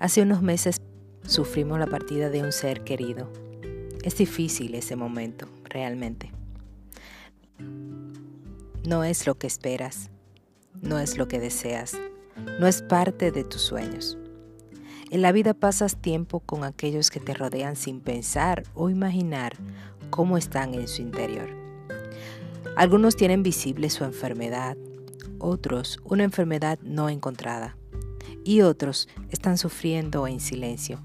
Hace unos meses sufrimos la partida de un ser querido. Es difícil ese momento, realmente. No es lo que esperas, no es lo que deseas, no es parte de tus sueños. En la vida pasas tiempo con aquellos que te rodean sin pensar o imaginar cómo están en su interior. Algunos tienen visible su enfermedad, otros una enfermedad no encontrada y otros están sufriendo en silencio.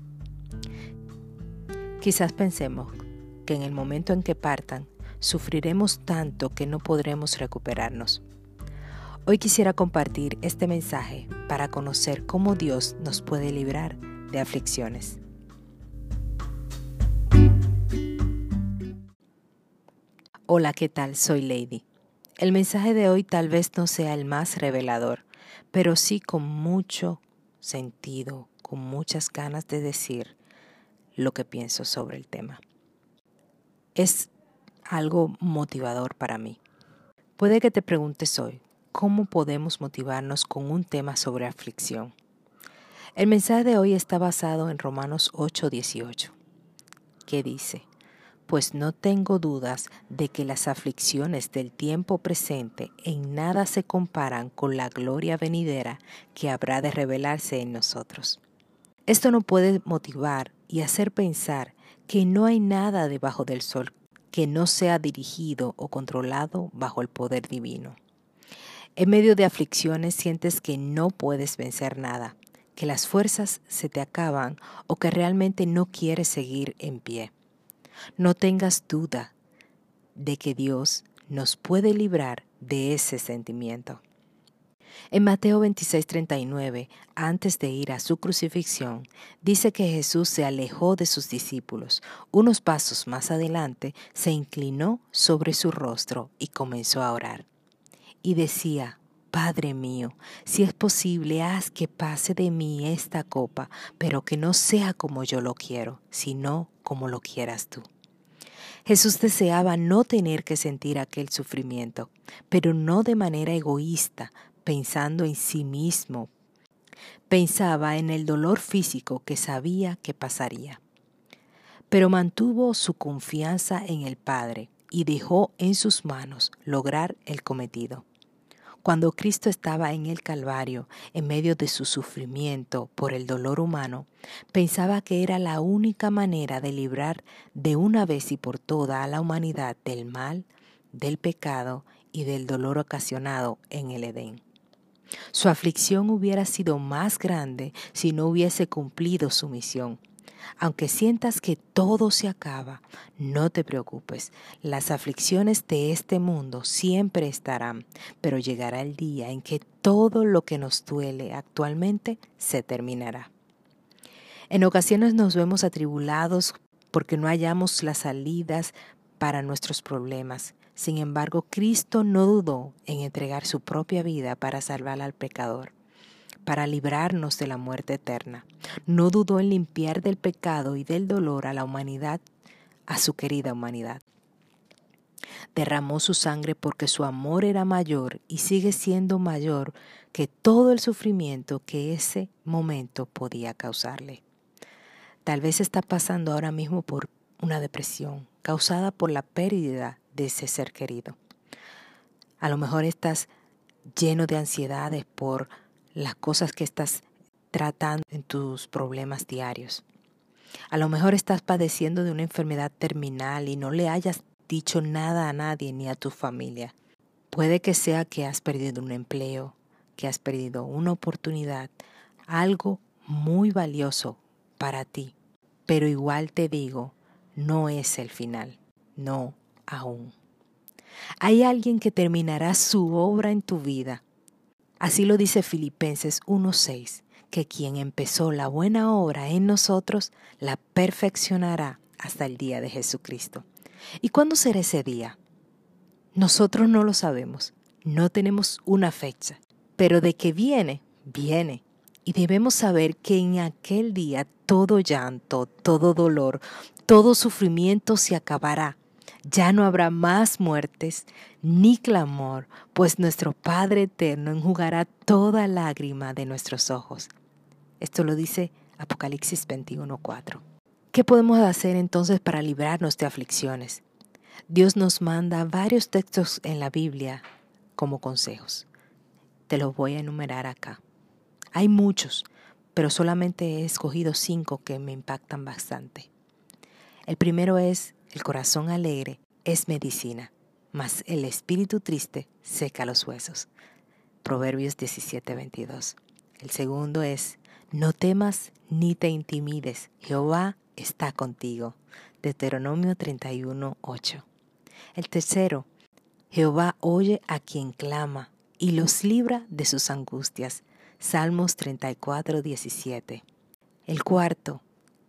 Quizás pensemos que en el momento en que partan, sufriremos tanto que no podremos recuperarnos. Hoy quisiera compartir este mensaje para conocer cómo Dios nos puede librar de aflicciones. Hola, ¿qué tal? Soy Lady. El mensaje de hoy tal vez no sea el más revelador, pero sí con mucho sentido, con muchas ganas de decir lo que pienso sobre el tema. Es algo motivador para mí. Puede que te preguntes hoy, ¿cómo podemos motivarnos con un tema sobre aflicción? El mensaje de hoy está basado en Romanos 8:18, que dice, pues no tengo dudas de que las aflicciones del tiempo presente en nada se comparan con la gloria venidera que habrá de revelarse en nosotros. Esto nos puede motivar y hacer pensar que no hay nada debajo del sol que no sea dirigido o controlado bajo el poder divino. En medio de aflicciones sientes que no puedes vencer nada, que las fuerzas se te acaban o que realmente no quieres seguir en pie. No tengas duda de que Dios nos puede librar de ese sentimiento. En Mateo 26:39, antes de ir a su crucifixión, dice que Jesús se alejó de sus discípulos. Unos pasos más adelante, se inclinó sobre su rostro y comenzó a orar. Y decía, Padre mío, si es posible, haz que pase de mí esta copa, pero que no sea como yo lo quiero, sino como lo quieras tú. Jesús deseaba no tener que sentir aquel sufrimiento, pero no de manera egoísta, pensando en sí mismo. Pensaba en el dolor físico que sabía que pasaría. Pero mantuvo su confianza en el Padre y dejó en sus manos lograr el cometido. Cuando Cristo estaba en el Calvario, en medio de su sufrimiento por el dolor humano, pensaba que era la única manera de librar de una vez y por toda a la humanidad del mal, del pecado y del dolor ocasionado en el Edén. Su aflicción hubiera sido más grande si no hubiese cumplido su misión aunque sientas que todo se acaba, no te preocupes. Las aflicciones de este mundo siempre estarán, pero llegará el día en que todo lo que nos duele actualmente se terminará. En ocasiones nos vemos atribulados porque no hallamos las salidas para nuestros problemas. Sin embargo, Cristo no dudó en entregar su propia vida para salvar al pecador para librarnos de la muerte eterna. No dudó en limpiar del pecado y del dolor a la humanidad, a su querida humanidad. Derramó su sangre porque su amor era mayor y sigue siendo mayor que todo el sufrimiento que ese momento podía causarle. Tal vez está pasando ahora mismo por una depresión causada por la pérdida de ese ser querido. A lo mejor estás lleno de ansiedades por las cosas que estás tratando en tus problemas diarios. A lo mejor estás padeciendo de una enfermedad terminal y no le hayas dicho nada a nadie ni a tu familia. Puede que sea que has perdido un empleo, que has perdido una oportunidad, algo muy valioso para ti. Pero igual te digo, no es el final, no aún. Hay alguien que terminará su obra en tu vida Así lo dice Filipenses 1.6, que quien empezó la buena obra en nosotros la perfeccionará hasta el día de Jesucristo. ¿Y cuándo será ese día? Nosotros no lo sabemos, no tenemos una fecha, pero de que viene, viene. Y debemos saber que en aquel día todo llanto, todo dolor, todo sufrimiento se acabará ya no habrá más muertes ni clamor, pues nuestro Padre Eterno enjugará toda lágrima de nuestros ojos. Esto lo dice Apocalipsis 21:4. ¿Qué podemos hacer entonces para librarnos de aflicciones? Dios nos manda varios textos en la Biblia como consejos. Te los voy a enumerar acá. Hay muchos, pero solamente he escogido cinco que me impactan bastante. El primero es, el corazón alegre es medicina, mas el espíritu triste seca los huesos. Proverbios 17:22. El segundo es, no temas ni te intimides, Jehová está contigo. Deuteronomio 31:8. El tercero, Jehová oye a quien clama y los libra de sus angustias. Salmos 34:17. El cuarto,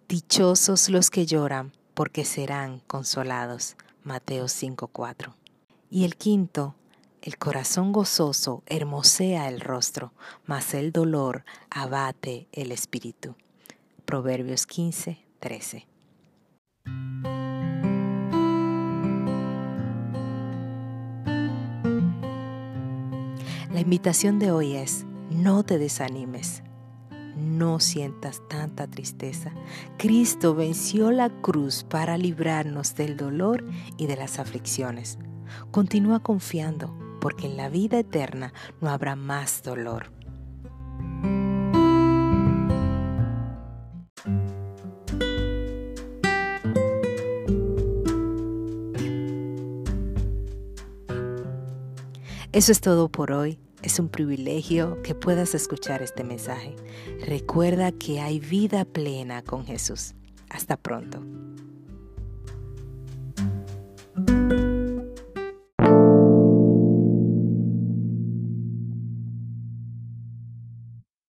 dichosos los que lloran, porque serán consolados. Mateo 5:4. Y el quinto, el corazón gozoso hermosea el rostro, mas el dolor abate el espíritu. Proverbios 15, 13. La invitación de hoy es, no te desanimes, no sientas tanta tristeza. Cristo venció la cruz para librarnos del dolor y de las aflicciones. Continúa confiando, porque en la vida eterna no habrá más dolor. Eso es todo por hoy. Es un privilegio que puedas escuchar este mensaje. Recuerda que hay vida plena con Jesús. Hasta pronto.